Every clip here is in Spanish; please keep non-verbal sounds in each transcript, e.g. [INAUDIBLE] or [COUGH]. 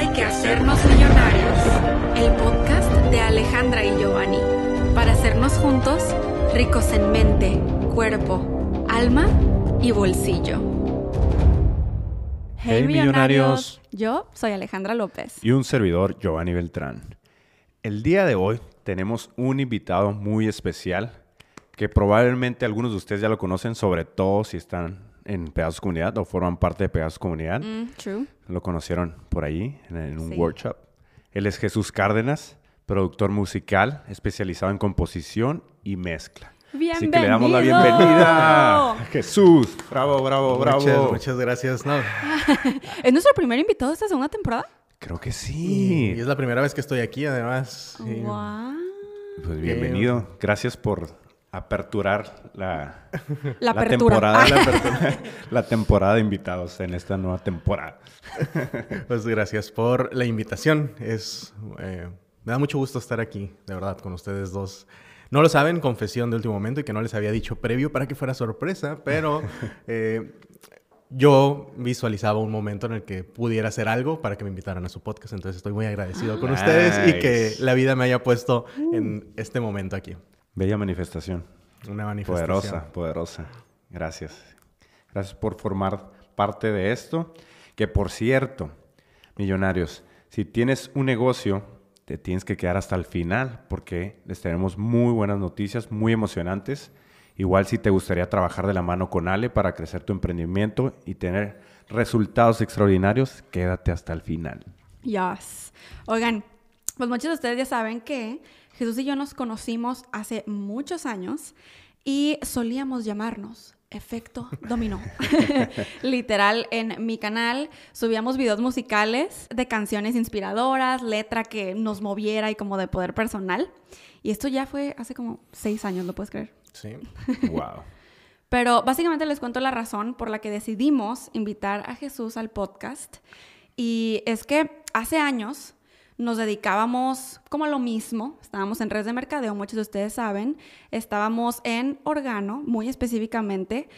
Hay que hacernos millonarios. El podcast de Alejandra y Giovanni. Para hacernos juntos ricos en mente, cuerpo, alma y bolsillo. Hey, millonarios. Yo soy Alejandra López. Y un servidor, Giovanni Beltrán. El día de hoy tenemos un invitado muy especial que probablemente algunos de ustedes ya lo conocen, sobre todo si están en Pedazos Comunidad o forman parte de Pedazos Comunidad. Mm, true. Lo conocieron por ahí en, en un Sí. workshop. Él es Jesús Cárdenas, productor musical especializado en composición y mezcla. Así que le damos la ¡Bienvenido! bienvenida. [LAUGHS] Jesús, bravo, bravo, bravo. Muchas, muchas gracias. No, [LAUGHS] ¿Es nuestro primer invitado de esta segunda temporada? Creo que sí. y es la primera vez que estoy aquí, además. Wow. Pues bienvenido. Gracias por aperturar la, La temporada, la, [LAUGHS] apertura- la temporada de invitados en esta nueva temporada. Pues gracias por la invitación. Es, eh, me da mucho gusto estar aquí, de verdad, con ustedes dos. No lo saben, confesión de último momento y que no les había dicho previo para que fuera sorpresa, pero [LAUGHS] eh, yo visualizaba un momento en el que pudiera hacer algo para que me invitaran a su podcast, entonces estoy muy agradecido con ustedes y que la vida me haya puesto en este momento aquí. Bella manifestación. Una manifestación. Poderosa, poderosa. Gracias. Gracias por formar parte de esto. Que por cierto, millonarios, si tienes un negocio, te tienes que quedar hasta el final porque les tenemos muy buenas noticias, muy emocionantes. Igual si te gustaría trabajar de la mano con Ale para crecer tu emprendimiento y tener resultados extraordinarios, quédate hasta el final. Yes. Oigan, pues muchos de ustedes ya saben que Jesús y yo nos conocimos hace muchos años y solíamos llamarnos Efecto Dominó. [LAUGHS] Literal, en mi canal subíamos videos musicales de canciones inspiradoras, letra que nos moviera y como de poder personal. Y esto ya fue hace como seis años, ¿lo puedes creer? Sí. Wow. Pero básicamente les cuento la razón por la que decidimos invitar a Jesús al podcast. Y es que hace años nos dedicábamos como a lo mismo. Estábamos en redes de mercadeo, muchos de ustedes saben. Estábamos en Organo, muy específicamente.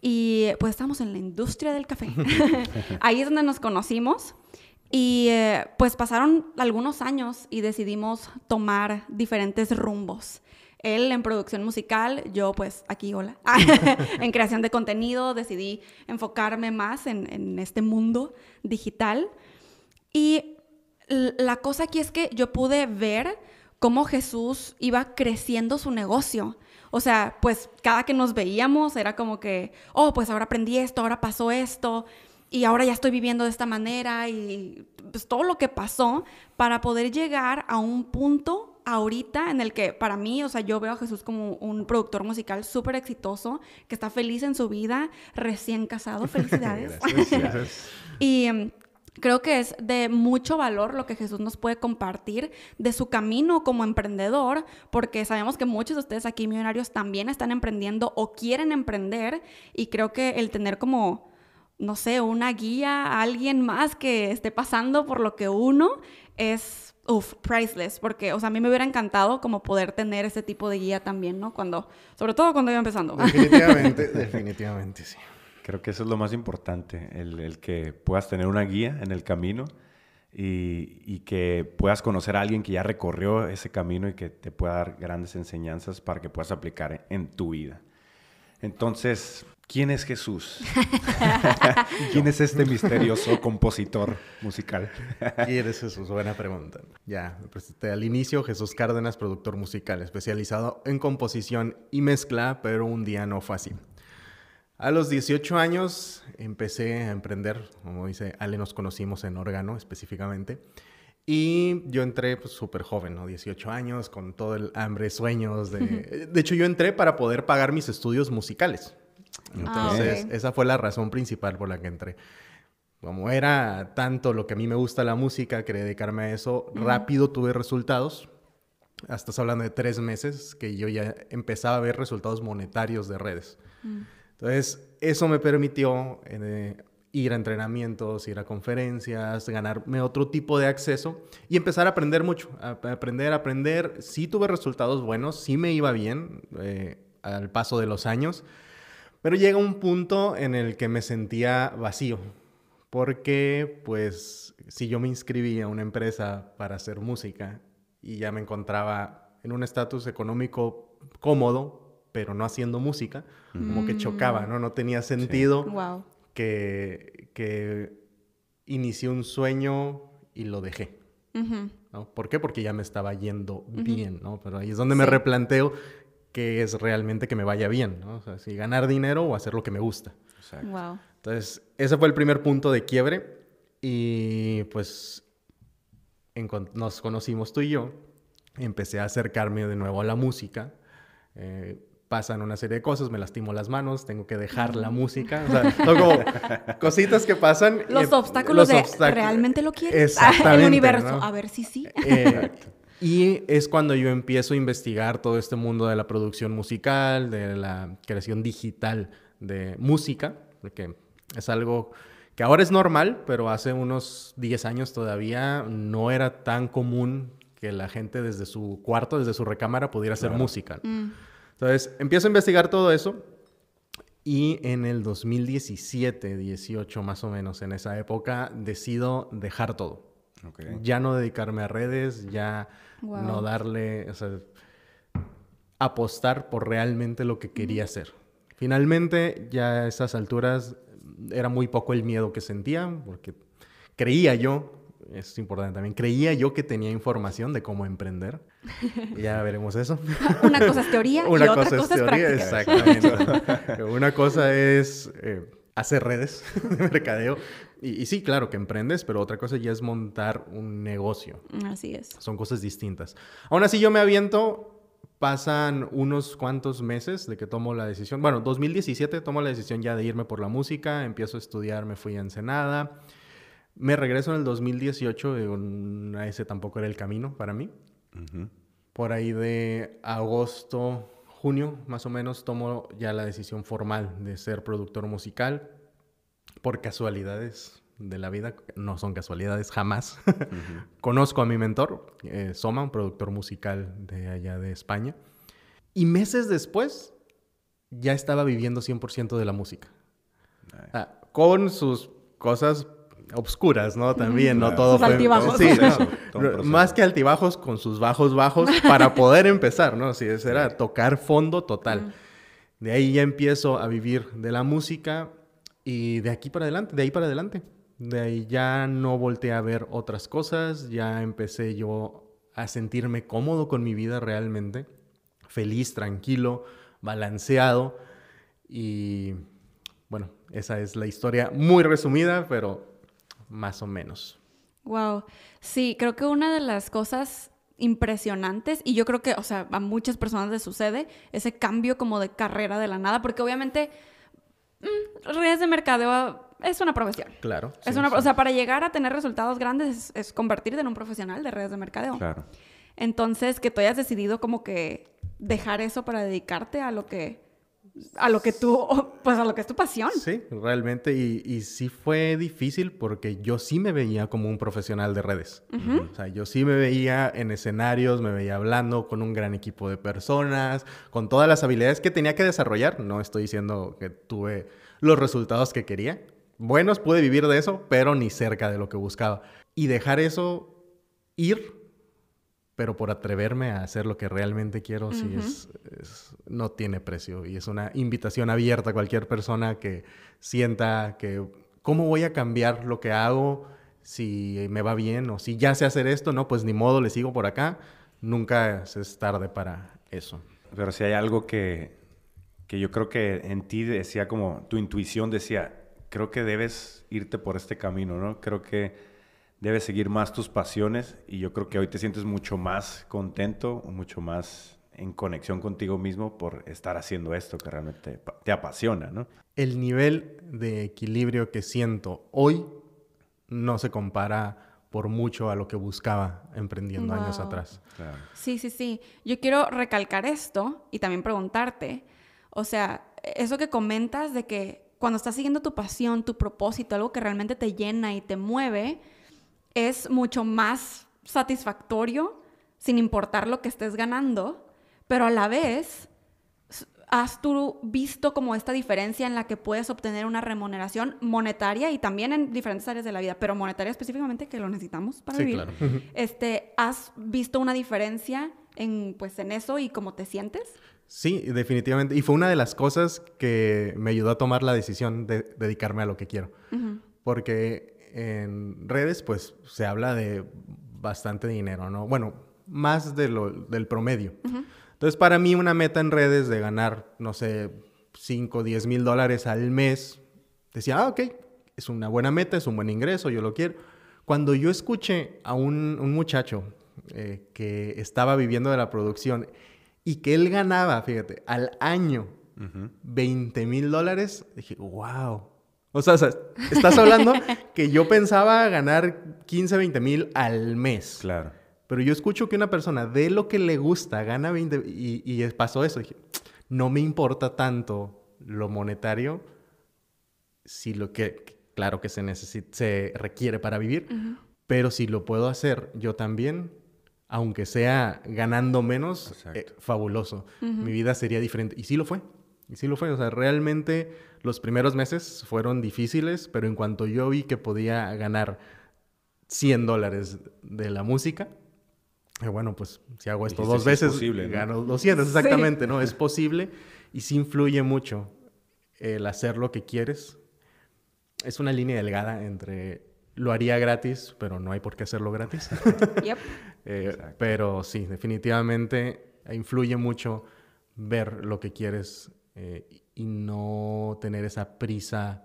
Y pues estábamos en la industria del café. [LAUGHS] Ahí es donde nos conocimos. Y eh, pues pasaron algunos años y decidimos tomar diferentes rumbos. Él en producción musical, yo pues aquí, hola, [LAUGHS] en creación de contenido, decidí enfocarme más en, en este mundo digital. Y la cosa aquí es que yo pude ver cómo Jesús iba creciendo su negocio. O sea, pues cada que nos veíamos era como que, oh, pues ahora aprendí esto, ahora pasó esto, y ahora ya estoy viviendo de esta manera, y pues todo lo que pasó para poder llegar a un punto ahorita en el que para mí, o sea, yo veo a Jesús como un productor musical súper exitoso, que está feliz en su vida, recién casado, [LAUGHS] felicidades. Gracias. [LAUGHS] Y em, creo que es de mucho valor lo que Jesús nos puede compartir de su camino como emprendedor, porque sabemos que muchos de ustedes aquí millonarios también están emprendiendo o quieren emprender y creo que el tener como no sé, una guía, alguien más que esté pasando por lo que uno es, uff, priceless, porque, o sea, a mí me hubiera encantado como poder tener ese tipo de guía también, ¿no? Cuando, sobre todo cuando iba empezando. Definitivamente, [LAUGHS] definitivamente, sí. Creo que eso es lo más importante, el, el que puedas tener una guía en el camino y, y que puedas conocer a alguien que ya recorrió ese camino y que te pueda dar grandes enseñanzas para que puedas aplicar en tu vida. Entonces, ¿quién es Jesús? [LAUGHS] ¿Quién es este misterioso compositor musical? ¿Quién es Jesús? Buena pregunta. Ya, me presenté al inicio, Jesús Cárdenas, productor musical, especializado en composición y mezcla, pero un día no fue así. A los 18 años empecé a emprender, como dice Ale, nos conocimos en órgano específicamente. Y yo entré pues súper joven, ¿no? 18 años, con todo el hambre, sueños. De... [LAUGHS] de hecho, yo entré para poder pagar mis estudios musicales. Entonces, Ah, ok. esa fue la razón principal por la que entré. Como era tanto lo que a mí me gusta la música, quería dedicarme a eso, rápido tuve resultados. Hasta estás hablando de tres meses que yo ya empezaba a ver resultados monetarios de redes. Entonces, eso me permitió eh, ir a entrenamientos, ir a conferencias, ganarme otro tipo de acceso y empezar a aprender mucho, aprender, aprender. Sí tuve resultados buenos, sí me iba bien eh, al paso de los años, pero llega un punto en el que me sentía vacío. Porque, pues, si yo me inscribí a una empresa para hacer música y ya me encontraba en un estatus económico cómodo, pero no haciendo música, como que chocaba, ¿no? No tenía sentido Wow. que, que inicié un sueño y lo dejé. ¿no? ¿Por qué? Porque ya me estaba yendo bien, ¿no? Pero ahí es donde me replanteo qué es realmente que me vaya bien, ¿no? O sea, si ganar dinero o hacer lo que me gusta. Exacto. Wow. Entonces, ese fue el primer punto de quiebre y pues nos conocimos tú y yo. Empecé a acercarme de nuevo a la música. Eh, pasan una serie de cosas, me lastimo las manos, tengo que dejar la música. O sea, son como [LAUGHS] cositas que pasan. Los em- obstáculos de ¿realmente lo quieres? Exactamente, [LAUGHS] El universo. ¿no? A ver si sí. Eh, y es cuando yo empiezo a investigar todo este mundo de la producción musical, de la creación digital de música, porque es algo que ahora es normal, pero hace unos 10 años todavía no era tan común que la gente desde su cuarto, desde su recámara, pudiera hacer Claro. música. Mm. Entonces, empiezo a investigar todo eso y en el 2017, 18 más o menos, en esa época, decido dejar todo Ok. ya no dedicarme a redes, ya Wow. no darle, o sea, apostar por realmente lo que quería hacer. Finalmente, ya a esas alturas era muy poco el miedo que sentía, porque creía yo, es importante también, creía yo que tenía información de cómo emprender. Ya veremos eso. [LAUGHS] Una cosa es teoría y otra cosa, es, teoría, práctica. exactamente. [LAUGHS] Una cosa es eh, hacer redes de mercadeo. Y, y sí, claro que emprendes, pero otra cosa ya es montar un negocio. Así es. Son cosas distintas. Aún así yo me aviento, pasan unos cuantos meses de que tomo la decisión. Bueno, 2017 tomo la decisión ya de irme por la música, empiezo a estudiar, me fui a Ensenada. Me regreso en el 2018, y un- ese tampoco era el camino para mí Por ahí de agosto, junio, más o menos, tomo ya la decisión formal de ser productor musical. Por casualidades de la vida, no son casualidades jamás. [LAUGHS] Conozco a mi mentor, eh, Soma, un productor musical de allá de España. Y meses después, ya estaba viviendo 100% de la música. Nice. Ah, con sus cosas obscuras, ¿no? También, no todo fue... altibajos. Sí, no, [LAUGHS] más que altibajos, con sus bajos bajos, para poder empezar, ¿no? Sí, era tocar fondo total. De ahí ya empiezo a vivir de la música y de aquí para adelante, de ahí para adelante. De ahí ya no volteé a ver otras cosas, ya empecé yo a sentirme cómodo con mi vida realmente, feliz, tranquilo, balanceado y bueno, esa es la historia muy resumida, pero más o menos. Wow. Sí, creo que una de las cosas impresionantes, y yo creo que, o sea, a muchas personas les sucede, ese cambio como de carrera de la nada, porque obviamente mm, redes de mercadeo es una profesión. Claro. es sí, una, sí. O sea, para llegar a tener resultados grandes es, es convertirte en un profesional de redes de mercadeo. Claro. Entonces, que tú hayas decidido como que dejar eso para dedicarte a lo que, a lo que tú, [LAUGHS] pues a lo que es tu pasión. Sí, realmente. Y, y sí fue difícil porque yo sí me veía como un profesional de redes. O sea, yo sí me veía en escenarios, me veía hablando con un gran equipo de personas, con todas las habilidades que tenía que desarrollar. No estoy diciendo que tuve los resultados que quería. Buenos, pude vivir de eso, pero ni cerca de lo que buscaba. Y dejar eso ir, pero por atreverme a hacer lo que realmente quiero, sí es, es- no tiene precio. Y es una invitación abierta a cualquier persona que sienta que, ¿cómo voy a cambiar lo que hago si me va bien? O si ya sé hacer esto, no, pues ni modo, le sigo por acá. Nunca es tarde para eso. Pero si hay algo que, que yo creo que en ti decía como, tu intuición decía, creo que debes irte por este camino, ¿no? Creo que debes seguir más tus pasiones y yo creo que hoy te sientes mucho más contento, mucho más en conexión contigo mismo por estar haciendo esto que realmente te, pa- te apasiona, ¿no? El nivel de equilibrio que siento hoy no se compara por mucho a lo que buscaba emprendiendo años atrás. Claro. Sí, sí, sí. Yo quiero recalcar esto y también preguntarte, o sea, eso que comentas de que cuando estás siguiendo tu pasión, tu propósito, algo que realmente te llena y te mueve, es mucho más satisfactorio sin importar lo que estés ganando, pero a la vez ¿Has tú visto como esta diferencia en la que puedes obtener una remuneración monetaria y también en diferentes áreas de la vida, pero monetaria específicamente que lo necesitamos para Sí, vivir? claro. Este, ¿has visto una diferencia en pues en eso y cómo te sientes? Sí, definitivamente. Y fue una de las cosas que me ayudó a tomar la decisión de dedicarme a lo que quiero. Porque en redes, pues, se habla de bastante dinero, ¿no? Bueno, más de lo, del promedio. Entonces, para mí, una meta en redes de ganar, no sé, 5, 10 mil dólares al mes, decía, ah, ok, es una buena meta, es un buen ingreso, yo lo quiero. Cuando yo escuché a un, un muchacho eh, que estaba viviendo de la producción y que él ganaba, fíjate, al año 20 mil dólares, dije, wow. O sea, o sea, estás hablando que yo pensaba ganar 15, 20 mil al mes. Claro. Pero yo escucho que una persona de lo que le gusta gana 20 y, y pasó eso. Dije, no me importa tanto lo monetario si lo que, claro que se, necesita, se requiere para vivir, pero si lo puedo hacer yo también, aunque sea ganando menos, eh, fabuloso. Mi vida sería diferente. Y sí lo fue. Y sí lo fue. O sea, realmente los primeros meses fueron difíciles, pero en cuanto yo vi que podía ganar 100 dólares de la música, bueno, pues si hago esto Dijiste, dos "Sí es veces, posible, ¿no?" gano 200, exactamente, ¿no? Es posible y sí influye mucho el hacer lo que quieres. Es una línea delgada entre lo haría gratis, pero no hay por qué hacerlo gratis. [LAUGHS] Yep. [LAUGHS] Eh, pero sí, definitivamente influye mucho ver lo que quieres eh, y no tener esa prisa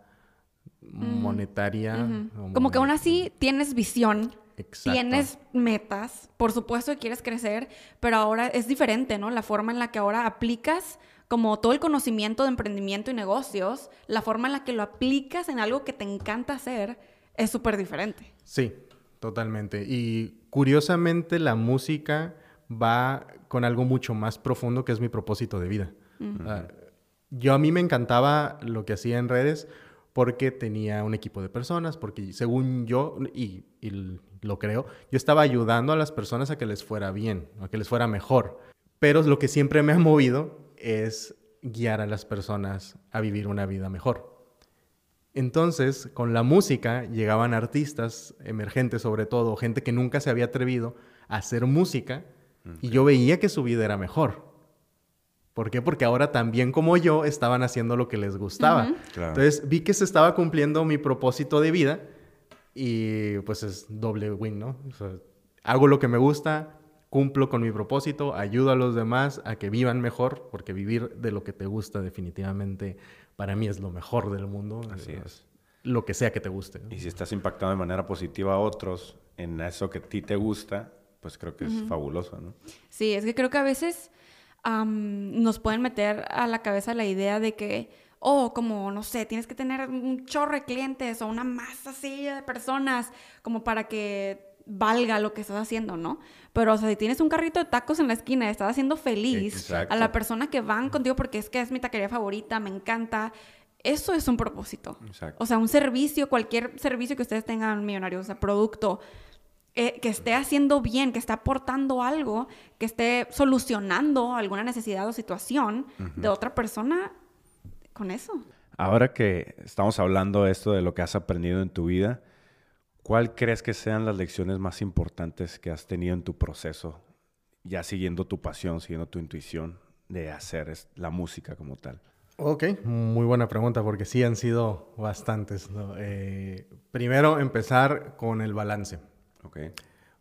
monetaria. Como que aún así tienes visión, Exacto. tienes metas, por supuesto que quieres crecer, pero ahora es diferente, ¿no? La forma en la que ahora aplicas como todo el conocimiento de emprendimiento y negocios, la forma en la que lo aplicas en algo que te encanta hacer es súper diferente. Sí, totalmente. Y curiosamente la música va con algo mucho más profundo que es mi propósito de vida. Yo a mí me encantaba lo que hacía en redes porque tenía un equipo de personas, porque según yo, y, lo creo, yo estaba ayudando a las personas a que les fuera bien, a que les fuera mejor. Pero lo que siempre me ha movido es guiar a las personas a vivir una vida mejor. Entonces, con la música llegaban artistas emergentes, sobre todo, gente que nunca se había atrevido a hacer música, y yo veía que su vida era mejor. ¿Por qué? Porque ahora también como yo estaban haciendo lo que les gustaba. Claro. Entonces vi que se estaba cumpliendo mi propósito de vida y pues es doble win, ¿no? O sea, hago lo que me gusta, cumplo con mi propósito, ayudo a los demás a que vivan mejor, porque vivir de lo que te gusta definitivamente para mí es lo mejor del mundo. Así Eh, es. Lo que sea que te guste. ¿no? Y si estás impactando de manera positiva a otros en eso que a ti te gusta, pues creo que es fabuloso, ¿no? Sí, es que creo que a veces am, nos pueden meter a la cabeza la idea de que, oh, como, no sé, tienes que tener un chorro de clientes o una masa así de personas como para que valga lo que estás haciendo, ¿no? Pero, o sea, si tienes un carrito de tacos en la esquina y estás haciendo feliz Exacto. a la persona que van contigo porque es que es mi taquería favorita, me encanta, eso es un propósito. Exacto. O sea, un servicio, cualquier servicio que ustedes tengan millonarios, o sea, producto, eh, que esté haciendo bien, que esté aportando algo, que esté solucionando alguna necesidad o situación de otra persona con eso. Ahora que estamos hablando de esto, de lo que has aprendido en tu vida, ¿cuál crees que sean las lecciones más importantes que has tenido en tu proceso, ya siguiendo tu pasión, siguiendo tu intuición de hacer es- la música como tal? Ok, muy buena pregunta porque sí han sido bastantes. ¿no? Eh, primero, empezar con el balance. ¿Ok?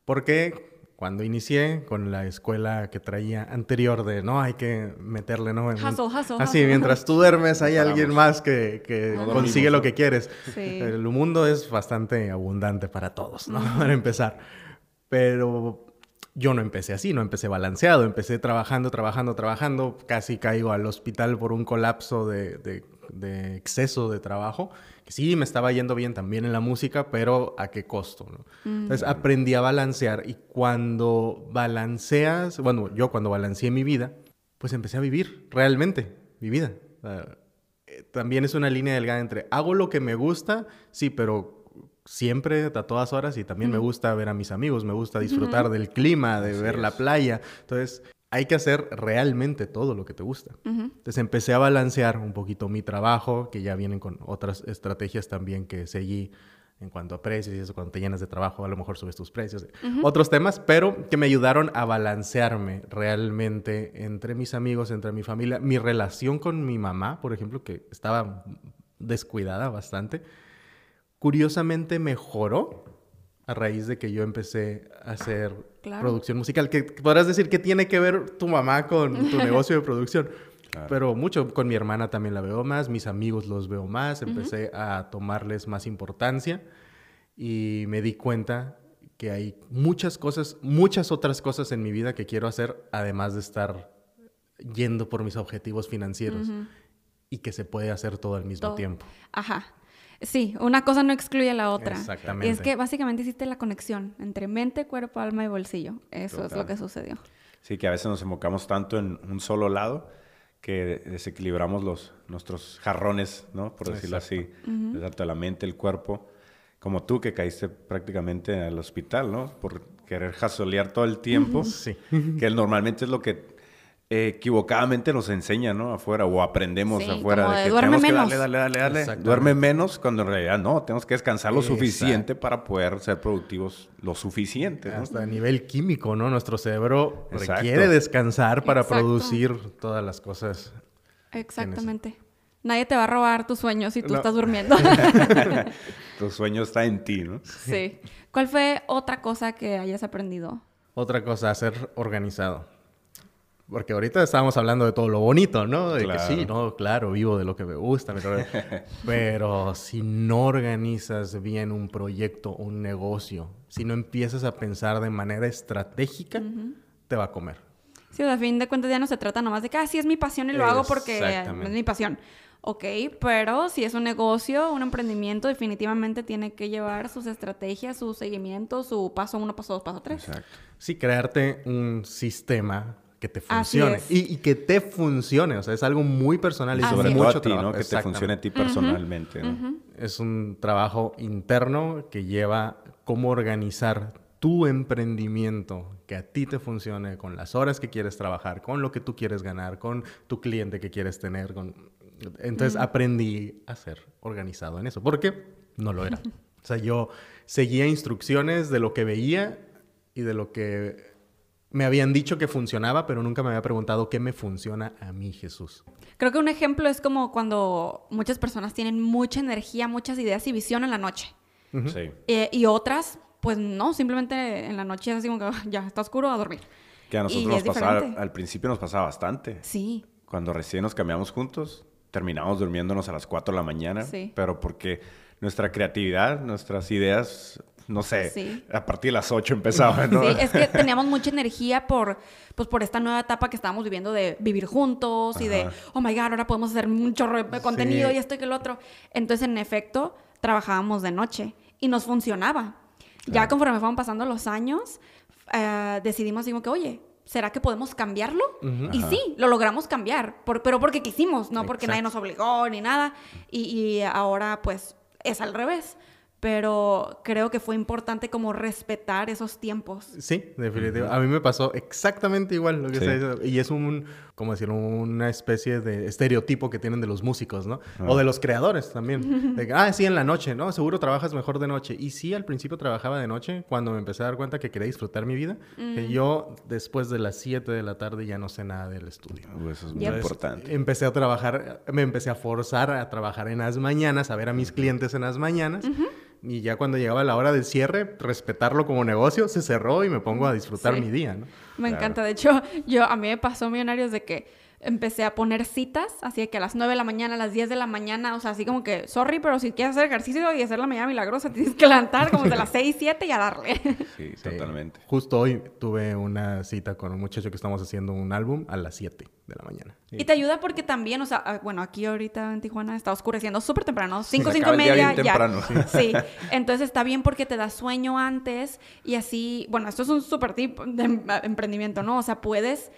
Porque cuando inicié con la escuela que traía anterior de no hay que meterle, ¿no? En Hustle, hustle, Así, hustle. mientras tú duermes, hay paramos. alguien más que, que No consigue dormimos, lo que quieres. Sí. El mundo es bastante abundante para todos, ¿no? Para empezar. Pero yo no empecé así, no empecé balanceado, empecé trabajando, trabajando, trabajando, casi caigo al hospital por un colapso de, de- de exceso de trabajo, que sí me estaba yendo bien también en la música, pero ¿a qué costo? no? Entonces aprendí a balancear y cuando balanceas, bueno, yo cuando balanceé mi vida, pues empecé a vivir realmente mi vida. O sea, eh, también es una línea delgada entre hago lo que me gusta, sí, pero siempre, a todas horas, y también me gusta ver a mis amigos, me gusta disfrutar del clima, de Así ver la playa. Entonces, hay que hacer realmente todo lo que te gusta. Entonces empecé a balancear un poquito mi trabajo, que ya vienen con otras estrategias también que seguí en cuanto a precios y eso, cuando te llenas de trabajo, a lo mejor subes tus precios, otros temas, pero que me ayudaron a balancearme realmente entre mis amigos, entre mi familia, mi relación con mi mamá, por ejemplo, que estaba descuidada bastante, curiosamente mejoró a raíz de que yo empecé a hacer producción musical. Que podrás decir que tiene que ver tu mamá con tu [LAUGHS] negocio de producción. Pero mucho con mi hermana también la veo más, mis amigos los veo más, empecé a tomarles más importancia y me di cuenta que hay muchas cosas, muchas otras cosas en mi vida que quiero hacer, además de estar yendo por mis objetivos financieros y que se puede hacer todo al mismo tiempo. Ajá. Sí, una cosa no excluye a la otra. Exactamente. Y es que básicamente hiciste la conexión entre mente, cuerpo, alma y bolsillo. Eso es lo que sucedió. Sí, que a veces nos enfocamos tanto en un solo lado que desequilibramos los, nuestros jarrones, ¿no? Por decirlo así, tanto la mente, el cuerpo, como tú que caíste prácticamente al hospital, ¿no? Por querer jasolear todo el tiempo, sí. que normalmente es lo que equivocadamente nos enseña, ¿no? Afuera, o aprendemos afuera. de que duerme menos. Que darle, darle, darle, darle. Duerme menos, cuando en realidad no, tenemos que descansar lo suficiente para poder ser productivos lo suficiente. Hasta a nivel químico, ¿no? Nuestro cerebro requiere descansar para producir todas las cosas. Exactamente. Nadie te va a robar tus sueños si tú estás durmiendo. [LAUGHS] tu sueño está en ti, ¿no? Sí. ¿Cuál fue otra cosa que hayas aprendido? Otra cosa, ser organizado. Porque ahorita estábamos hablando de todo lo bonito, ¿no? De que sí, no, claro, vivo de lo que me gusta, [LAUGHS] pero, si no organizas bien un proyecto, un negocio, si no empiezas a pensar de manera estratégica, te va a comer. Sí, a fin de cuentas ya no se trata nomás de que, ah, sí es mi pasión y lo hago porque es mi pasión. Ok, pero si es un negocio, un emprendimiento, definitivamente tiene que llevar sus estrategias, su seguimiento, su paso uno, paso dos, paso tres. Exacto. Sí, crearte un sistema que te funcione. Y, que te funcione. O sea, es algo muy personal y sobre mucho a ti, ¿no? Que te funcione a ti personalmente. Es un trabajo interno que lleva cómo organizar tu emprendimiento que a ti te funcione con las horas que quieres trabajar, con lo que tú quieres ganar, con tu cliente que quieres tener. Con... Entonces aprendí a ser organizado en eso, porque no lo era. [LAUGHS] O sea, yo seguía instrucciones de lo que veía y de lo que me habían dicho que funcionaba, pero nunca me había preguntado qué me funciona a mí, Jesús. Creo que un ejemplo es como cuando muchas personas tienen mucha energía, muchas ideas y visión en la noche. sí. Eh, y otras, pues no, simplemente en la noche es así como que ah, ya está oscuro a dormir. Que a nosotros nos pasaba, al principio nos pasaba bastante. Sí. Cuando recién nos cambiamos juntos, terminamos durmiéndonos a las 4 de la mañana, sí. pero porque nuestra creatividad, nuestras ideas no sé, a partir de las 8 empezaba, ¿no? Sí, es que teníamos mucha energía por, pues, por esta nueva etapa que estábamos viviendo de vivir juntos y de, oh my God, ahora podemos hacer un chorro de contenido y esto y que el otro. Entonces, en efecto, trabajábamos de noche y nos funcionaba. Ya conforme fueron pasando los años, eh, decidimos, digo que, oye, ¿será que podemos cambiarlo? Y sí, lo logramos cambiar, pero porque quisimos, no porque nadie nos obligó ni nada. Y, y ahora, pues, es al revés pero creo que fue importante como respetar esos tiempos. Sí, definitivamente. A mí me pasó exactamente igual lo que se Y es un, como decir, una especie de estereotipo que tienen de los músicos, ¿no? O ah. de los creadores también. [LAUGHS] ah, sí, en la noche, ¿no? Seguro trabajas mejor de noche. Y sí, al principio trabajaba de noche cuando me empecé a dar cuenta que quería disfrutar mi vida. Que yo, después de las 7 de la tarde, ya no sé nada del estudio. Eso es muy importante. Empecé a trabajar, me empecé a forzar a trabajar en las mañanas, a ver a mis clientes en las mañanas y ya cuando llegaba la hora del cierre, respetarlo como negocio, se cerró y me pongo a disfrutar mi día, ¿no? Me encanta. De hecho, yo a mí me pasó millonarios de que empecé a poner citas, así que a las 9 de la mañana, a las 10 de la mañana, o sea, así como que, sorry, pero si quieres hacer ejercicio y hacer la mañana milagrosa, tienes que levantar como de las [LAUGHS] 6, 7 y a darle. Sí, totalmente. Justo hoy tuve una cita con un muchacho que estamos haciendo un álbum a las 7 de la mañana. Y te ayuda porque también, o sea, ah, bueno, aquí ahorita en Tijuana está oscureciendo súper temprano, 5, 5 y media. Temprano. [LAUGHS] Sí. entonces está bien porque te da sueño antes y así, bueno, esto es un súper tip de em, emprendimiento, ¿no? O sea, puedes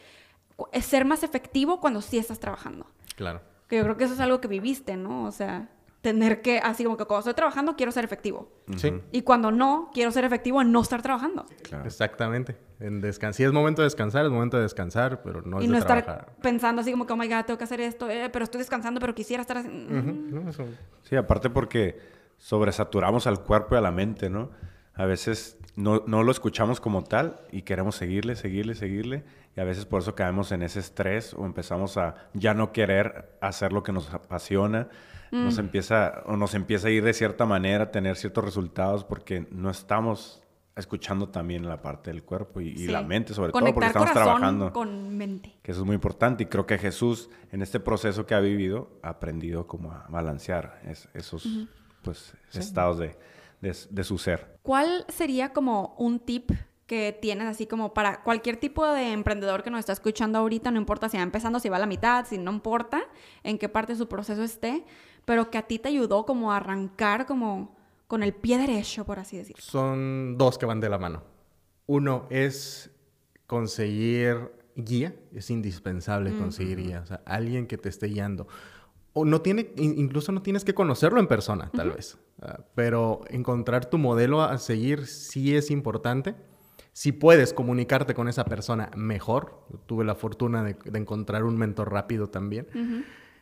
ser más efectivo cuando sí estás trabajando. Claro. Que yo creo que eso es algo que viviste, ¿no? O sea... tener que, así como que cuando estoy trabajando quiero ser efectivo. Sí. Y cuando no, quiero ser efectivo en no estar trabajando. Claro. Exactamente. En descan si es momento de descansar, es momento de descansar, pero no y es no de estar trabajar. pensando así como que, oh my God, tengo que hacer esto, eh, pero estoy descansando, pero quisiera estar haciendo... Ujú, no, eso- Sí, aparte porque sobresaturamos al cuerpo y a la mente, ¿no? A veces no, no lo escuchamos como tal y queremos seguirle, seguirle, seguirle. Y a veces por eso caemos en ese estrés o empezamos a ya no querer hacer lo que nos apasiona. Nos empieza, o nos empieza a ir de cierta manera, a tener ciertos resultados porque no estamos escuchando también la parte del cuerpo y, y Sí. la mente, sobre todo Conectar porque estamos trabajando. con mente. Que eso es muy importante y creo que Jesús en este proceso que ha vivido ha aprendido como a balancear es- esos pues, estados de, de- de su ser. ¿Cuál sería como un tip que tienes así como para cualquier tipo de emprendedor que nos está escuchando ahorita, no importa si va empezando, si va a la mitad, si no importa en qué parte de su proceso esté, pero que a ti te ayudó como a arrancar como con el pie derecho, por así decirlo? Son dos que van de la mano. Uno es conseguir guía, es indispensable conseguir guía, o sea, alguien que te esté guiando. O no tiene, in- incluso no tienes que conocerlo en persona, tal vez, Ah, pero encontrar tu modelo a seguir sí es importante. Si puedes comunicarte con esa persona mejor, tuve la fortuna de, de encontrar un mentor rápido también,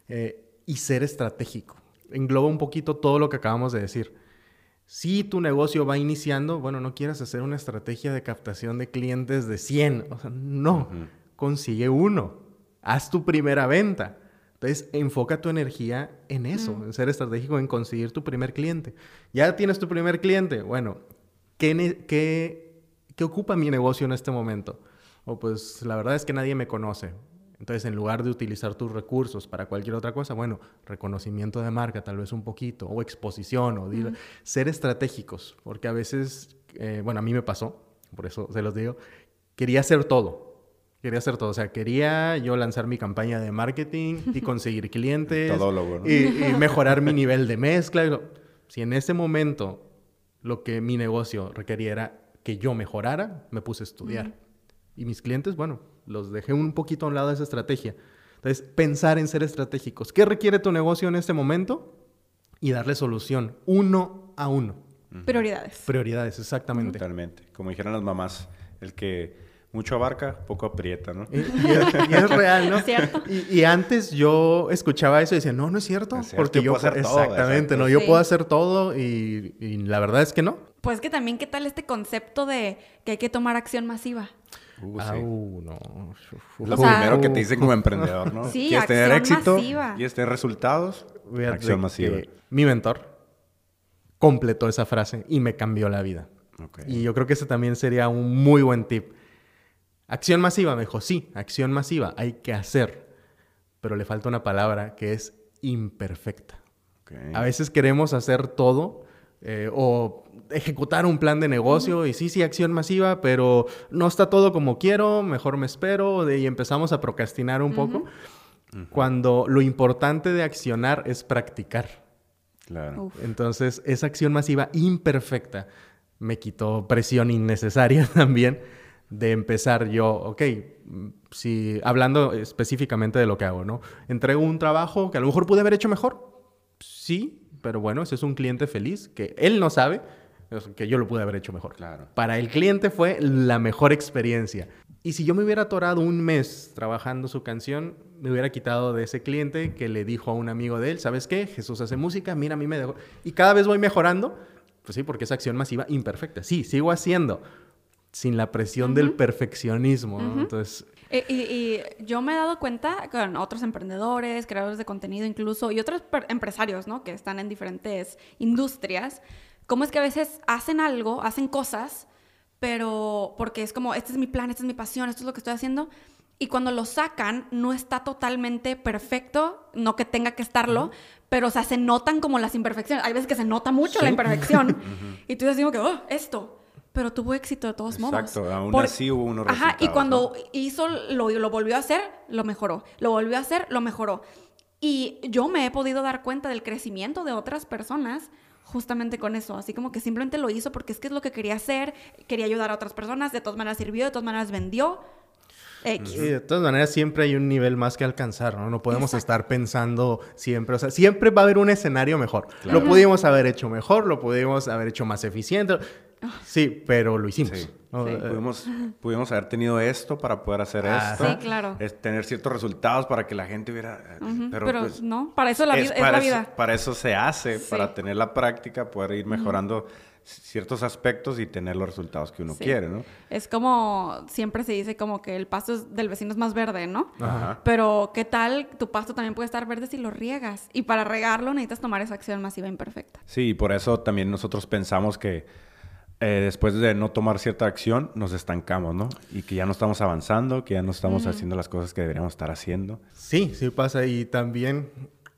eh, y ser estratégico. Engloba un poquito todo lo que acabamos de decir. Si tu negocio va iniciando, bueno, no quieras hacer una estrategia de captación de clientes de 100. O sea, no, consigue uno. Haz tu primera venta. Entonces, enfoca tu energía en eso, en ser estratégico, en conseguir tu primer cliente. Ya tienes tu primer cliente. Bueno, ¿qué, ne- qué, qué ocupa mi negocio en este momento? O pues la verdad es que nadie me conoce. Entonces, en lugar de utilizar tus recursos para cualquier otra cosa, bueno, reconocimiento de marca tal vez un poquito, o exposición, o ser estratégicos, porque a veces, eh, bueno, a mí me pasó, por eso se los digo, quería hacer todo. Quería hacer todo, o sea, quería yo lanzar mi campaña de marketing y [LAUGHS] conseguir clientes Todólogo, ¿no? y, y mejorar mi nivel de mezcla. Si en ese momento lo que mi negocio requería era que yo mejorara, me puse a estudiar. Y mis clientes, bueno, los dejé un poquito a un lado de esa estrategia. Entonces, pensar en ser estratégicos. ¿Qué requiere tu negocio en este momento? Y darle solución uno a uno. Prioridades. Prioridades, exactamente. Totalmente. Como dijeran las mamás, el que mucho abarca, poco aprieta, ¿no? Y, y es, y es real, ¿no? [LAUGHS] Cierto. Y, y antes yo escuchaba eso y decía, no, no es cierto. Es cierto, porque yo puedo hacer todo, exactamente, exacto. no, yo Sí. puedo hacer todo y, y la verdad es que no. Pues que también, ¿qué tal este concepto de que hay que tomar acción masiva? Uh, sí. Au, no. Lo O sea- primero que te dicen como emprendedor, ¿no? [LAUGHS] Sí, ¿Quieres tener acción éxito? masiva. ¿Quieres tener resultados? Fíjate Acción masiva. Mi mentor completó esa frase y me cambió la vida. Ok. Y yo creo que ese también sería un muy buen tip. Acción masiva, me dijo, sí, acción masiva, hay que hacer. Pero le falta una palabra que es imperfecta. Ok. A veces queremos hacer todo eh, o ejecutar un plan de negocio y sí, sí, acción masiva, pero no está todo como quiero, mejor me espero y empezamos a procrastinar un poco. Cuando lo importante de accionar es practicar. Claro. Uf. Entonces, esa acción masiva imperfecta me quitó presión innecesaria [LAUGHS] también de empezar yo, ok, si hablando específicamente de lo que hago, ¿no? Entrego un trabajo que a lo mejor pude haber hecho mejor, sí, pero bueno, ese es un cliente feliz que él no sabe que yo lo pude haber hecho mejor. Claro. Para el cliente fue la mejor experiencia. Y si yo me hubiera atorado un mes trabajando su canción, me hubiera quitado de ese cliente que le dijo a un amigo de él, ¿sabes qué? Jesús hace música, mira, a mí me dejó. Y cada vez voy mejorando, pues sí, porque es acción masiva imperfecta. Sí, sigo haciendo, sin la presión del perfeccionismo, ¿no? Entonces, Eh, Y, y yo me he dado cuenta con otros emprendedores, creadores de contenido incluso, y otros empresarios, ¿no? Que están en diferentes industrias, cómo es que a veces hacen algo, hacen cosas, pero porque es como, este es mi plan, esta es mi pasión, esto es lo que estoy haciendo, y cuando lo sacan no está totalmente perfecto, no que tenga que estarlo, pero o sea, se notan como las imperfecciones. Hay veces que se nota mucho la imperfección, [LAUGHS] y tú dices como que, oh, esto, pero tuvo éxito de todos modos. Exacto, aún Por- así hubo unos Ajá, y resultados, cuando hizo, lo, lo volvió a hacer, lo mejoró. Lo volvió a hacer, lo mejoró. Y yo me he podido dar cuenta del crecimiento de otras personas justamente con eso. Así como que simplemente lo hizo porque es que es lo que quería hacer, quería ayudar a otras personas, de todas maneras sirvió, de todas maneras vendió. X. Y de todas maneras, siempre hay un nivel más que alcanzar, ¿no? No podemos estar pensando siempre, o sea, siempre va a haber un escenario mejor. Lo pudimos haber hecho mejor, lo pudimos haber hecho más eficiente. Sí, pero lo hicimos. Sí. ¿no? Sí. Eh, Pudimos, pudimos haber tenido esto para poder hacer Ah, esto. Sí, claro. Es tener ciertos resultados para que la gente hubiera... Ujú, Pero, Pero, pues, no, para eso la vida, es para la eso- vida. para eso se hace, Sí. para tener la práctica, poder ir mejorando ciertos aspectos y tener los resultados que uno Sí. quiere, ¿no? Es como, siempre se dice como que el pasto del vecino es más verde, ¿no? Ajá. Pero, ¿qué tal? Tu pasto también puede estar verde si lo riegas. Y para regarlo necesitas tomar esa acción masiva imperfecta. Sí, y por eso también nosotros pensamos que eh, después de no tomar cierta acción, nos estancamos, ¿no? Y que ya no estamos avanzando, que ya no estamos haciendo las cosas que deberíamos estar haciendo. Sí, sí pasa. Y también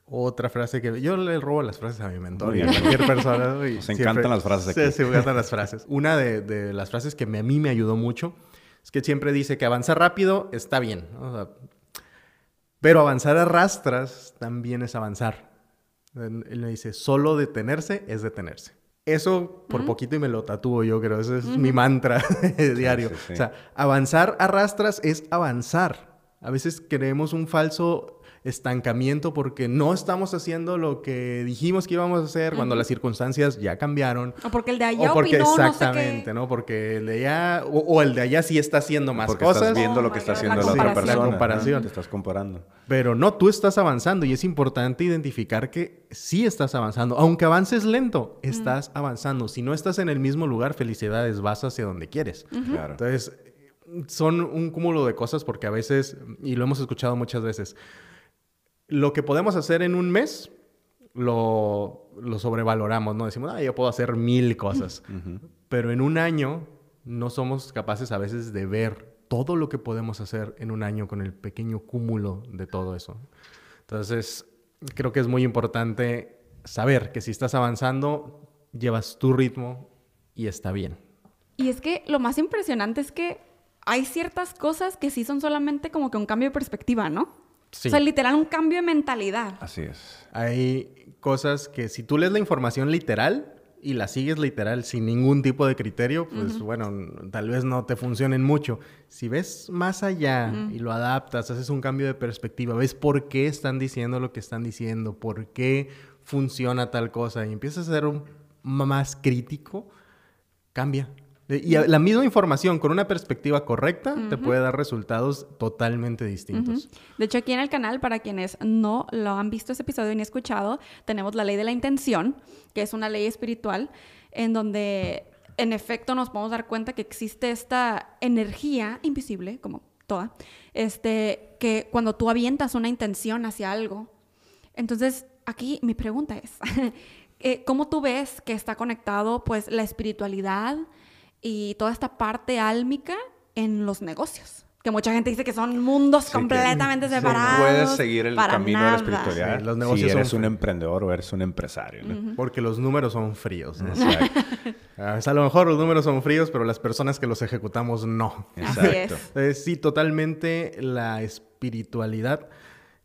otra frase que yo le robo las frases a mi mentor y a cualquier persona. [LAUGHS] Nos encantan las frases Sí, aquí. sí, me encantan las frases. Una de, de las frases que me- a mí me ayudó mucho es que siempre dice que avanzar rápido está bien. ¿no? O sea, pero avanzar a rastras también es avanzar. Él él me dice, solo detenerse es detenerse. Eso por poquito y me lo tatúo yo, creo. Ese es mi mantra [LAUGHS] diario. sí, sí. O sea, avanzar a rastras es avanzar. A veces creemos un falso estancamiento porque no estamos haciendo lo que dijimos que íbamos a hacer cuando las circunstancias ya cambiaron. O porque el de allá O porque opinó, no sé qué. exactamente, ¿no? Porque el de allá, o, o el de allá sí está haciendo más Porque cosas. estás viendo Oh lo my que está God, haciendo la la, otra persona. La comparación. Te estás comparando. Pero no, tú estás avanzando y es importante identificar que sí estás avanzando. Aunque avances lento, estás avanzando. Si no estás en el mismo lugar, felicidades, vas hacia donde quieres. Claro. Entonces, son un cúmulo de cosas porque a veces, y lo hemos escuchado muchas veces, lo que podemos hacer en un mes lo, lo sobrevaloramos, ¿no? Decimos, ah, yo puedo hacer mil cosas. [LAUGHS] Pero en un año no somos capaces a veces de ver todo lo que podemos hacer en un año con el pequeño cúmulo de todo eso. Entonces, creo que es muy importante saber que si estás avanzando, llevas tu ritmo y está bien. Y es que lo más impresionante es que hay ciertas cosas que sí son solamente como que un cambio de perspectiva, ¿no? Sí. O sea, literal, un cambio de mentalidad. Así es. Hay cosas que si tú lees la información literal y la sigues literal sin ningún tipo de criterio, pues bueno, tal vez no te funcionen mucho. Si ves más allá y lo adaptas, haces un cambio de perspectiva, ves por qué están diciendo lo que están diciendo, por qué funciona tal cosa y empiezas a ser un más crítico, cambia. Y la misma información con una perspectiva correcta te puede dar resultados totalmente distintos. De hecho, aquí en el canal, para quienes no lo han visto ese episodio ni escuchado, tenemos la ley de la intención, que es una ley espiritual, en donde en efecto nos podemos dar cuenta que existe esta energía invisible, como toda, este, que cuando tú avientas una intención hacia algo, entonces aquí mi pregunta es, [LAUGHS] eh, ¿cómo tú ves que está conectado pues la espiritualidad y toda esta parte álmica en los negocios? Que mucha gente dice que son mundos Sí, que completamente sí, separados. Puedes seguir el para camino de la nada. espiritualidad Sí, los negocios si son eres un fríos. emprendedor o eres un empresario. ¿no? Porque los números son fríos. ¿no? Exacto. [LAUGHS] O sea, a lo mejor los números son fríos, pero las personas que los ejecutamos no. Así Exacto. es. Entonces, sí, totalmente la espiritualidad.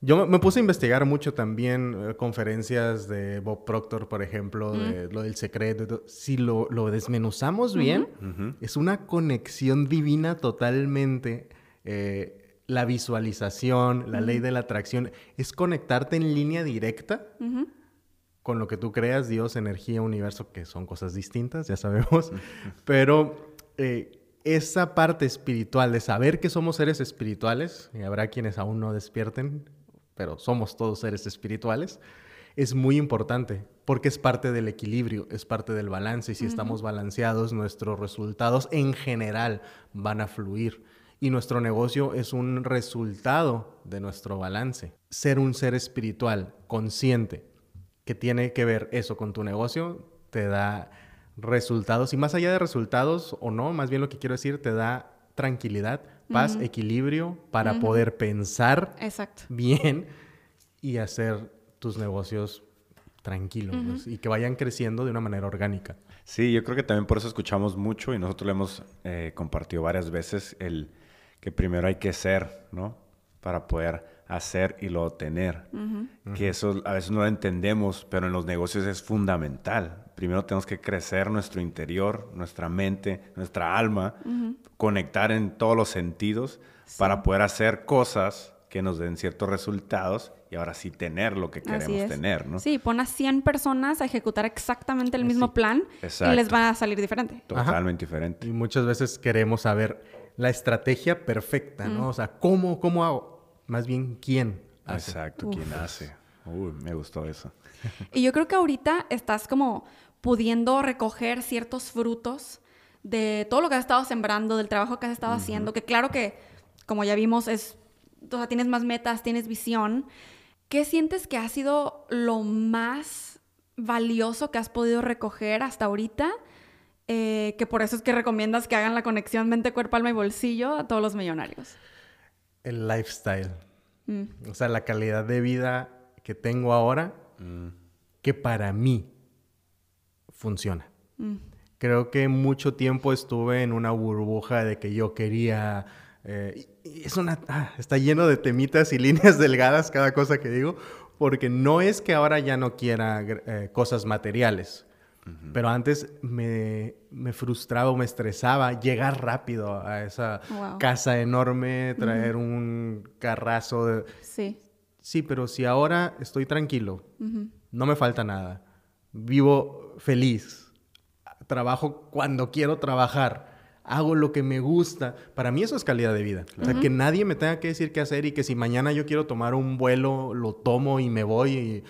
Yo me- me puse a investigar mucho también eh, conferencias de Bob Proctor, por ejemplo, de lo del secreto. Si lo, lo desmenuzamos bien, es una conexión divina totalmente. eh, la visualización, la ley de la atracción, es conectarte en línea directa con lo que tú creas, Dios, energía, universo, que son cosas distintas, ya sabemos, pero eh, esa parte espiritual de saber que somos seres espirituales, y habrá quienes aún no despierten, pero somos todos seres espirituales, es muy importante porque es parte del equilibrio, es parte del balance y si estamos balanceados, nuestros resultados en general van a fluir y nuestro negocio es un resultado de nuestro balance. Ser un ser espiritual consciente que tiene que ver eso con tu negocio te da resultados y más allá de resultados o no, más bien lo que quiero decir, te da tranquilidad, paz, equilibrio para poder pensar Exacto. bien y hacer tus negocios tranquilos pues, y que vayan creciendo de una manera orgánica. Sí, yo creo que también por eso escuchamos mucho y nosotros lo hemos eh, compartido varias veces el que primero hay que ser, ¿no? Para poder hacer y luego tener. Que eso a veces no lo entendemos, pero en los negocios es fundamental. Primero tenemos que crecer nuestro interior, nuestra mente, nuestra alma, conectar en todos los sentidos para poder hacer cosas que nos den ciertos resultados y ahora sí tener lo que queremos tener, ¿no? Sí, pon a 100 personas a ejecutar exactamente el mismo plan y les va a salir diferente. Totalmente diferente. Y muchas veces queremos saber la estrategia perfecta, ¿no? O sea, ¿cómo, cómo hago? Más bien, ¿quién hace? Exacto, ¿quién hace? Uy, me gustó eso. Y yo creo que ahorita estás como pudiendo recoger ciertos frutos de todo lo que has estado sembrando, del trabajo que has estado haciendo, que claro que, como ya vimos, es, o sea, tienes más metas, tienes visión. ¿Qué sientes que ha sido lo más valioso que has podido recoger hasta ahorita? Eh, que por eso es que recomiendas que hagan la conexión mente, cuerpo, alma y bolsillo a todos los millonarios. El lifestyle. Mm. O sea, la calidad de vida que tengo ahora, mm. que para mí funciona. Mm. Creo que mucho tiempo estuve en una burbuja de que yo quería... Eh, es una... Ah, está lleno de temitas y [LAUGHS] líneas delgadas cada cosa que digo, porque no es que ahora ya no quiera eh, cosas materiales pero antes me, frustraba o me estresaba llegar rápido a esa casa enorme, traer un carrazo. De... Sí. Sí, pero si ahora estoy tranquilo, no me falta nada, vivo feliz, trabajo cuando quiero trabajar, hago lo que me gusta. Para mí eso es calidad de vida. O sea, que nadie me tenga que decir qué hacer y que si mañana yo quiero tomar un vuelo, lo tomo y me voy y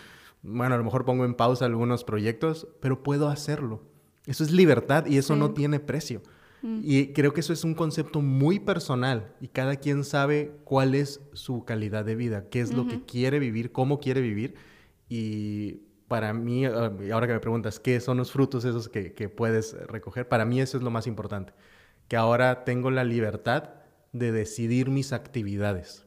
bueno, a lo mejor pongo en pausa algunos proyectos, pero puedo hacerlo. Eso es libertad y eso no tiene precio. Mm. Y creo que eso es un concepto muy personal y cada quien sabe cuál es su calidad de vida, qué es lo que quiere vivir, cómo quiere vivir. Y para mí, ah, ahora que me preguntas, ¿qué son los frutos esos que, que puedes recoger? Para mí eso es lo más importante, que ahora tengo la libertad de decidir mis actividades.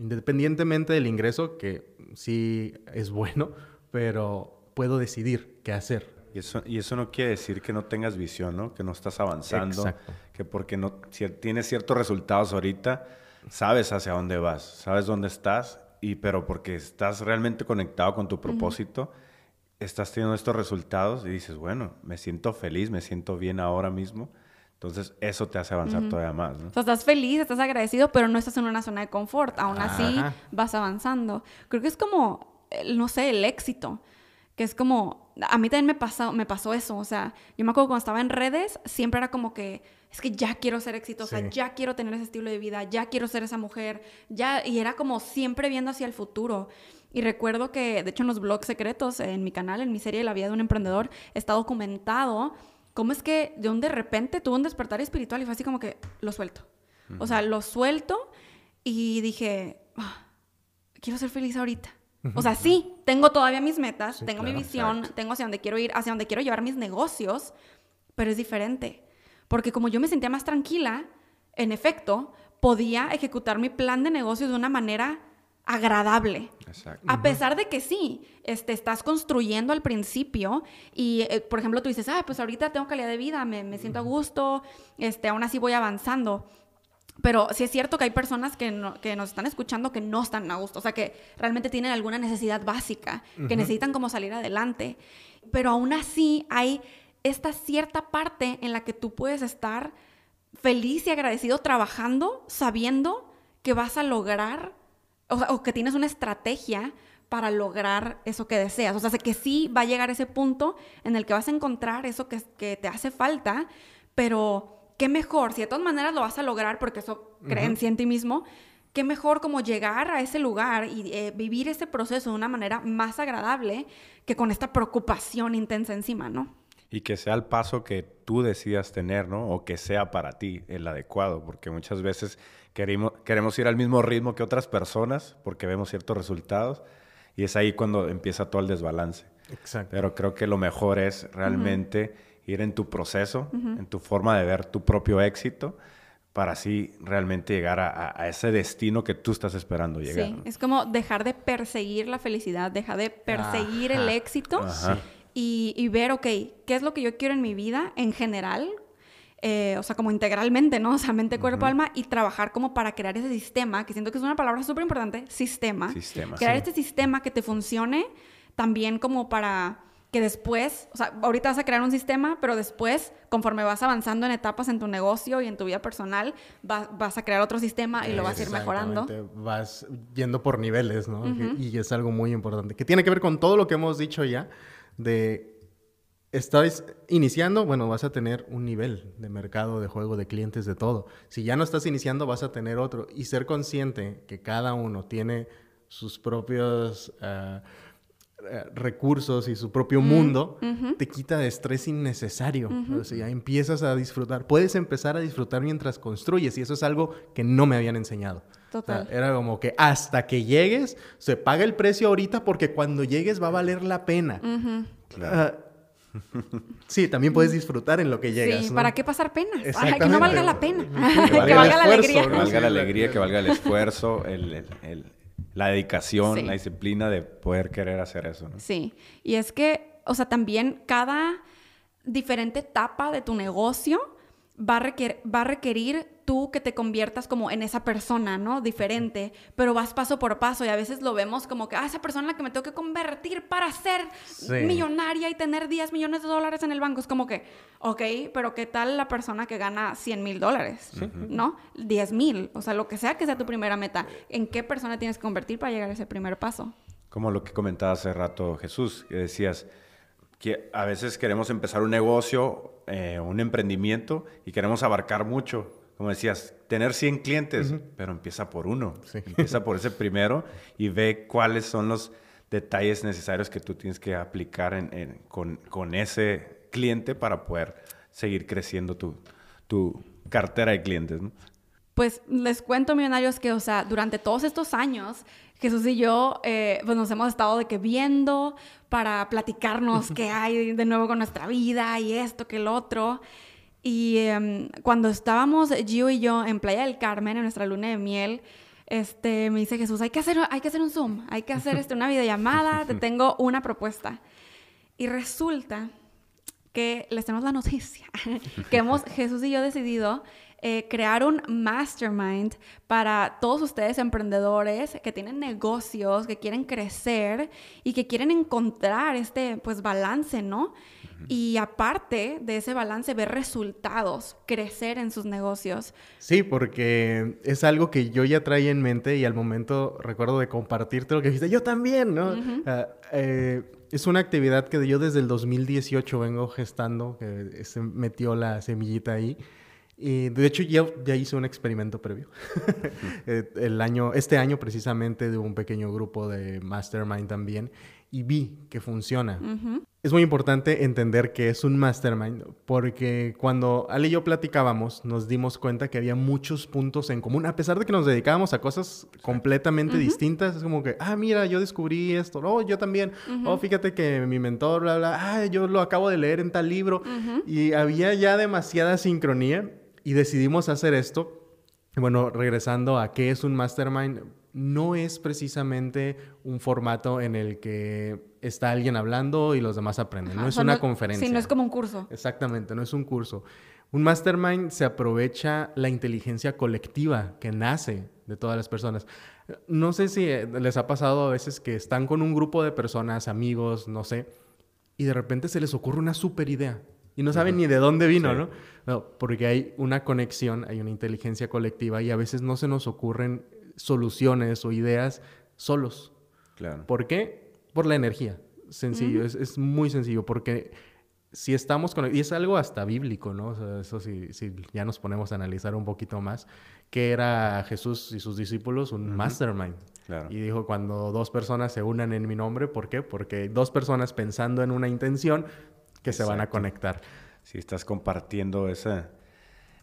Independientemente del ingreso, que sí es bueno, pero puedo decidir qué hacer. Y eso, y eso no quiere decir que no tengas visión, ¿no? Que no estás avanzando, que porque no tienes ciertos resultados ahorita, sabes hacia dónde vas, sabes dónde estás, y pero porque estás realmente conectado con tu propósito, estás teniendo estos resultados y dices, bueno, me siento feliz, me siento bien ahora mismo entonces, eso te hace avanzar todavía más, ¿no? O sea, estás feliz, estás agradecido, pero no estás en una zona de confort. Aún así, vas avanzando. Creo que es como, no sé, el éxito. Que es como, a mí también me pasó, me pasó eso. O sea, yo me acuerdo cuando estaba en redes, siempre era como que, es que ya quiero ser exitosa, ya quiero tener ese estilo de vida, ya quiero ser esa mujer, ya, y era como siempre viendo hacia el futuro. Y recuerdo que, de hecho, en los blogs secretos, en mi canal, en mi serie La vida de un emprendedor, está documentado ¿Cómo es que de un de repente tuvo un despertar espiritual y fue así como que lo suelto? O sea, lo suelto y dije, ah, quiero ser feliz ahorita. O sea, sí, tengo todavía mis metas, tengo mi visión, tengo hacia dónde quiero ir, hacia dónde quiero llevar mis negocios, pero es diferente. Porque como yo me sentía más tranquila, en efecto, podía ejecutar mi plan de negocio de una manera agradable. A pesar de que sí, este, estás construyendo al principio y, eh, por ejemplo, tú dices, ah, pues ahorita tengo calidad de vida, me, siento a gusto, este, aún así voy avanzando. Pero sí es cierto que hay personas que, que, nos están escuchando que no están a gusto, o sea, que realmente tienen alguna necesidad básica, que necesitan como salir adelante. Pero aún así hay esta cierta parte en la que tú puedes estar feliz y agradecido trabajando, sabiendo que vas a lograr o, que tienes una estrategia para lograr eso que deseas. O sea, que sí va a llegar ese punto en el que vas a encontrar eso que, que te hace falta, pero qué mejor, si de todas maneras lo vas a lograr porque eso creencia en ti mismo, qué mejor como llegar a ese lugar y eh, vivir ese proceso de una manera más agradable que con esta preocupación intensa encima, ¿no? Y que sea el paso que tú decidas tener, ¿no? O que sea para ti el adecuado, porque muchas veces queremos, queremos ir al mismo ritmo que otras personas porque vemos ciertos resultados y es ahí cuando empieza todo el desbalance. Exacto. Pero creo que lo mejor es realmente ir en tu proceso, en tu forma de ver tu propio éxito para así realmente llegar a, ese destino que tú estás esperando llegar. Sí, es como dejar de perseguir la felicidad, dejar de perseguir el éxito y, y, ver, ok, ¿qué es lo que yo quiero en mi vida en general? eh, o sea, como integralmente, ¿no? [LAUGHS] O sea, mente, cuerpo, alma, y trabajar como para crear ese sistema, que siento que es una palabra súper importante, sistema. Sistema, Crear sí. este sistema que te funcione también como para que después, o sea, ahorita vas a crear un sistema, pero después, conforme vas avanzando en etapas en tu negocio y en tu vida personal, va- vas a crear otro sistema y lo vas a ir mejorando. Vas yendo por niveles, ¿no? Y es algo muy importante. Que tiene que ver con todo lo que hemos dicho ya. De. Estás iniciando, bueno, vas a tener un nivel de mercado, de juego, de clientes, de todo. Si ya no estás iniciando, vas a tener otro. Y ser consciente que cada uno tiene sus propios ah, eh, recursos y su propio mundo, te quita de estrés innecesario. O sea, empiezas a disfrutar. Puedes empezar a disfrutar mientras construyes y eso es algo que no me habían enseñado. Total. O sea, era como que hasta que llegues, se paga el precio ahorita porque cuando llegues va a valer la pena. Ah, sí, también puedes disfrutar en lo que llegas. sí, ¿no? ¿para qué pasar penas? Para que no valga la pena. [LAUGHS] Que que valga la alegría. Que valga la la- alegría, que valga el esfuerzo, el- el- el- la dedicación, Sí. la disciplina de poder querer hacer eso. ¿no? Sí, y es que, o sea, también cada diferente etapa de tu negocio va a, requer- va a requerir tú que te conviertas como en esa persona, ¿no? Diferente, pero vas paso por paso y a veces lo vemos como que, ah, esa persona en la que me tengo que convertir para ser Sí. millonaria y tener 10 millones de dólares en el banco. Es como que, ok, pero ¿qué tal la persona que gana 100 mil dólares? ¿No? 10 mil, o sea, lo que sea que sea tu primera meta. ¿En qué persona tienes que convertir para llegar a ese primer paso? Como lo que comentaba hace rato Jesús, que decías que a veces queremos empezar un negocio, eh, un emprendimiento y queremos abarcar mucho. Como decías, tener 100 clientes, pero empieza por uno. Sí. Empieza por ese primero y ve cuáles son los detalles necesarios que tú tienes que aplicar en- en- con, con ese cliente para poder seguir creciendo tu, tu cartera de clientes. ¿no? Pues les cuento, millonarios, que, o sea, durante todos estos años, Jesús y yo, eh, pues nos hemos estado de que viendo para platicarnos [LAUGHS] qué hay de nuevo con nuestra vida y esto, que el otro. Y em, cuando estábamos Gio y yo en Playa del Carmen, en nuestra luna de miel, este, me dice Jesús, hay que hacer, hay que hacer un Zoom, hay que hacer este, una videollamada, te [LAUGHS] tengo una propuesta. Y resulta que les tenemos la noticia, [LAUGHS] que hemos, Jesús y yo, decidido eh, crear un mastermind para todos ustedes emprendedores que tienen negocios, que quieren crecer y que quieren encontrar este, pues, balance, ¿no? Y aparte de ese balance, ver resultados, crecer en sus negocios. Sí, porque es algo que yo ya traía en mente y al momento recuerdo de compartirte lo que dijiste, yo también, ¿no? Eh, es una actividad que yo desde el 2018 vengo gestando, que se metió la semillita ahí. Y de hecho ya, ya hice un experimento previo. [LAUGHS] Eh, el año, este año precisamente de un pequeño grupo de Mastermind también y vi que funciona. Es muy importante entender que es un mastermind porque cuando Ale y yo platicábamos nos dimos cuenta que había muchos puntos en común, a pesar de que nos dedicábamos a cosas completamente distintas. Es como que, ah, mira, yo descubrí esto, oh, yo también, oh, fíjate que mi mentor, bla, bla, ah, yo lo acabo de leer en tal libro. Y había ya demasiada sincronía y decidimos hacer esto. Bueno, regresando a qué es un mastermind, no es precisamente un formato en el que está alguien hablando y los demás aprenden. Ajá, no es una conferencia. Sí, no es como un curso. Exactamente, no es un curso. Un mastermind se aprovecha la inteligencia colectiva que nace de todas las personas. No sé si eh, les ha pasado a veces que están con un grupo de personas, amigos, no sé, y de repente se les ocurre una super idea y no saben ni de dónde vino, Sí. ¿no? No, Porque hay una conexión, hay una inteligencia colectiva y a veces no se nos ocurren soluciones o ideas solos. Claro. ¿Por qué? Por la energía. Sencillo, es, es muy sencillo, porque si estamos con... Y es algo hasta bíblico, ¿no? O sea, eso si, si ya nos ponemos a analizar un poquito más, que era Jesús y sus discípulos un mastermind. Claro. Y dijo, cuando dos personas se unan en mi nombre, ¿por qué? Porque dos personas pensando en una intención que se van a conectar. Si estás compartiendo esa,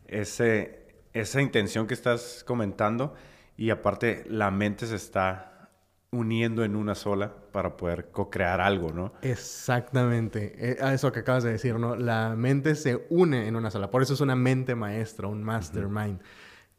ese, esa intención que estás comentando y aparte la mente se está uniendo en una sola para poder co-crear algo, ¿no? Exactamente, Eh, a eso que acabas de decir, ¿no? La mente se une en una sola, por eso es una mente maestra, un mastermind.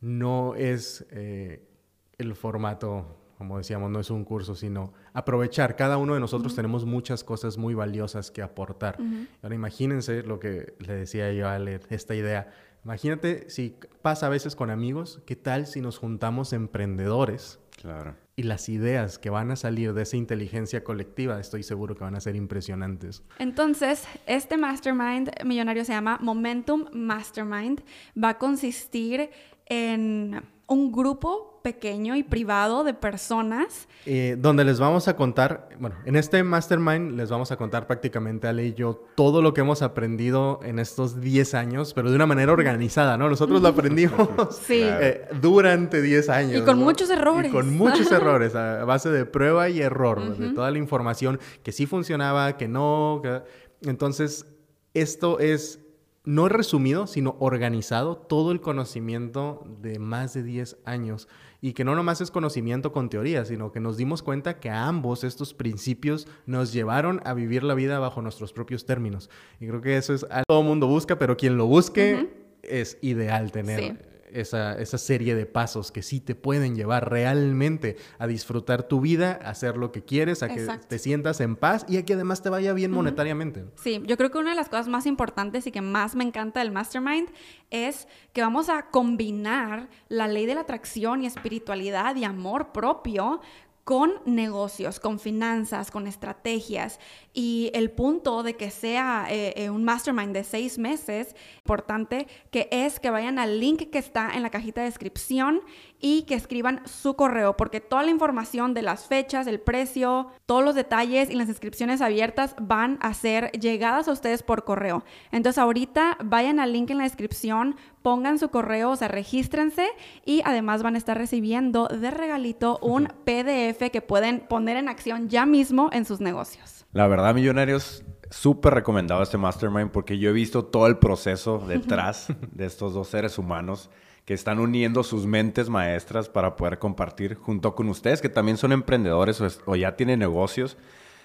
No es eh, el formato, como decíamos, no es un curso, sino aprovechar. Cada uno de nosotros tenemos muchas cosas muy valiosas que aportar. Ahora imagínense lo que le decía yo a Ale, esta idea Imagínate si pasa a veces con amigos, ¿qué tal si nos juntamos emprendedores? Claro. Y las ideas que van a salir de esa inteligencia colectiva, estoy seguro que van a ser impresionantes. Entonces, este mastermind millonario se llama Momentum Mastermind. Va a consistir en un grupo pequeño y privado de personas. Eh, donde les vamos a contar, bueno, en este mastermind les vamos a contar prácticamente Ale y yo todo lo que hemos aprendido en estos 10 años, pero de una manera organizada, ¿no? Nosotros lo aprendimos [LAUGHS] sí. eh, durante 10 años. Y con muchos errores. Y con muchos [LAUGHS] errores, a base de prueba y error, de toda la información que sí funcionaba, que no. Que... Entonces, esto es no resumido, sino organizado todo el conocimiento de más de 10 años. Y que no nomás es conocimiento con teoría, sino que nos dimos cuenta que ambos estos principios nos llevaron a vivir la vida bajo nuestros propios términos. Y creo que eso es algo que todo mundo busca, pero quien lo busque es ideal tener esa, esa, serie de pasos que sí te pueden llevar realmente a disfrutar tu vida, a hacer lo que quieres, a que te sientas en paz y a que además te vaya bien monetariamente. Sí, yo creo que una de las cosas más importantes y que más me encanta del mastermind es que vamos a combinar la ley de la atracción y espiritualidad y amor propio con negocios, con finanzas, con estrategias. Y el punto de que sea eh, eh, un mastermind de seis meses, importante, que es que vayan al link que está en la cajita de descripción y que escriban su correo, porque toda la información de las fechas, el precio, todos los detalles y las inscripciones abiertas van a ser llegadas a ustedes por correo. Entonces ahorita vayan al link en la descripción, pongan su correo, o sea, regístrense y además van a estar recibiendo de regalito un PDF que pueden poner en acción ya mismo en sus negocios. La verdad, millonarios, súper recomendado este mastermind porque yo he visto todo el proceso [LAUGHS] detrás de estos dos seres humanos que están uniendo sus mentes maestras para poder compartir junto con ustedes, que también son emprendedores o, ya tienen negocios,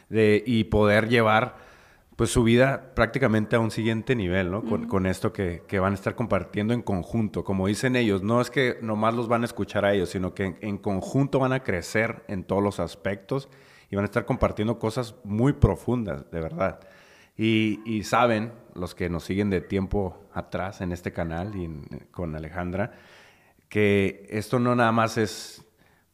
y poder llevar pues su vida prácticamente a un siguiente nivel, ¿no? Con, esto que, van a estar compartiendo en conjunto. Como dicen ellos, no es que nomás los van a escuchar a ellos, sino que en, conjunto van a crecer en todos los aspectos y van a estar compartiendo cosas muy profundas, de verdad. Y, saben, los que nos siguen de tiempo atrás en este canal y con Alejandra, que esto no nada más es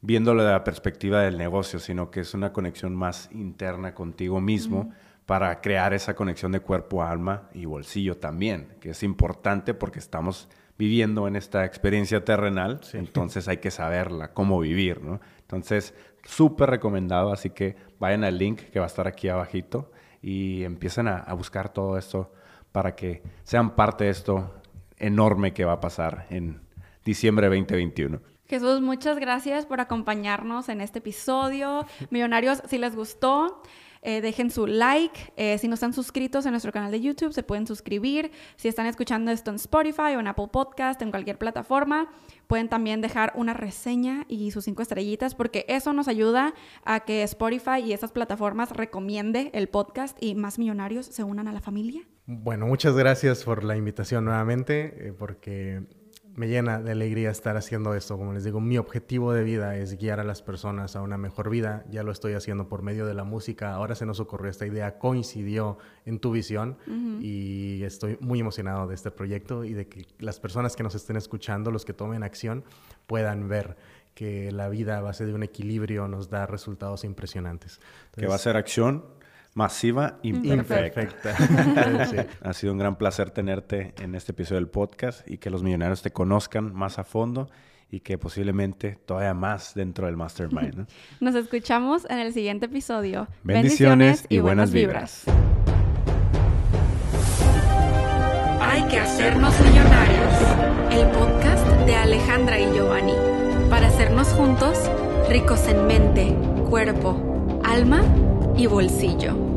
viéndolo de la perspectiva del negocio, sino que es una conexión más interna contigo mismo para crear esa conexión de cuerpo, alma y bolsillo también, que es importante porque estamos viviendo en esta experiencia terrenal, entonces hay que saberla, cómo vivir, ¿no? Entonces, súper recomendado, así que vayan al link que va a estar aquí abajito y empiecen a, buscar todo esto para que sean parte de esto enorme que va a pasar en diciembre de 2021. Jesús, muchas gracias por acompañarnos en este episodio. Millonarios, si les gustó, eh, dejen su like. Eh, si no están suscritos en nuestro canal de YouTube, se pueden suscribir. Si están escuchando esto en Spotify o en Apple Podcast, en cualquier plataforma, pueden también dejar una reseña y sus cinco estrellitas, porque eso nos ayuda a que Spotify y esas plataformas recomiende el podcast y más millonarios se unan a la familia. Bueno, muchas gracias por la invitación nuevamente, eh, porque me llena de alegría estar haciendo esto. Como les digo, mi objetivo de vida es guiar a las personas a una mejor vida. Ya lo estoy haciendo por medio de la música. Ahora se nos ocurrió esta idea, coincidió en tu visión y estoy muy emocionado de este proyecto y de que las personas que nos estén escuchando, los que tomen acción, puedan ver que la vida a base de un equilibrio nos da resultados impresionantes. que va a ser acción masiva y perfecta. [LAUGHS] Ha sido un gran placer tenerte en este episodio del podcast y que los millonarios te conozcan más a fondo y que posiblemente todavía más dentro del mastermind. [LAUGHS] Nos escuchamos en el siguiente episodio. Bendiciones, y, buenas vibras. Hay que hacernos millonarios. El podcast de Alejandra y Giovanni. Para hacernos juntos ricos en mente, cuerpo, alma y bolsillo.